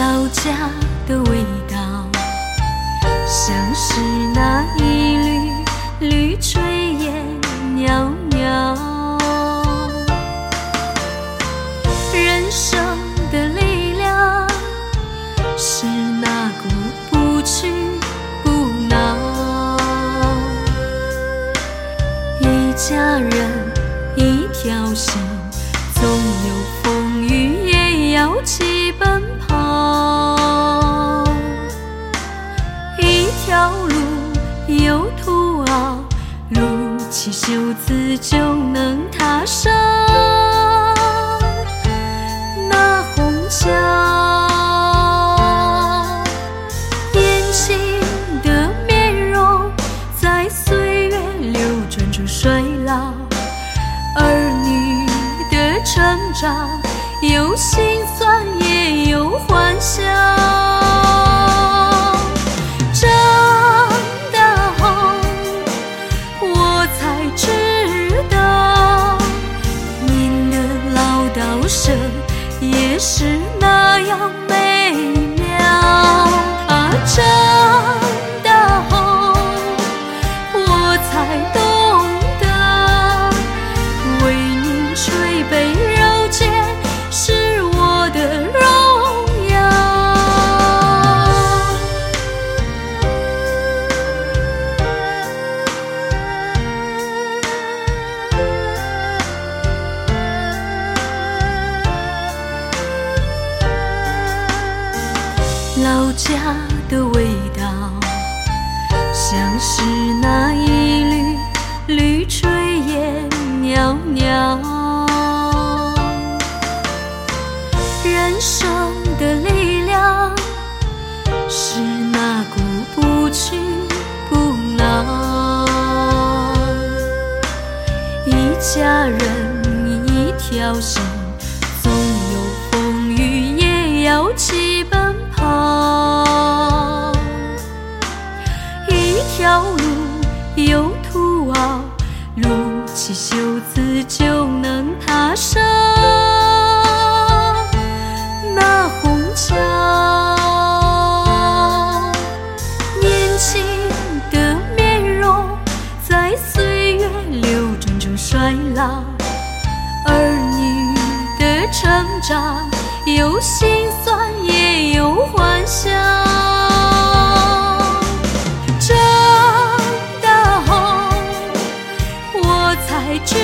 老家的味道，像是那一缕缕炊烟袅袅。人生的力量，是那股不屈不挠。一家人，一条心，总有风雨也要齐奔起袖子就能踏上那虹桥。年轻的面容在岁月流转中衰老，儿女的成长有心酸也有欢笑。家的味道，像是那一缕缕炊烟袅袅。人生的力量，是那股不屈不挠。一家人，一条心，条路有途熬，路起袖子就能踏上那虹桥。年轻的面容在岁月流转中衰老，儿女的成长有心酸也有欢笑。爱。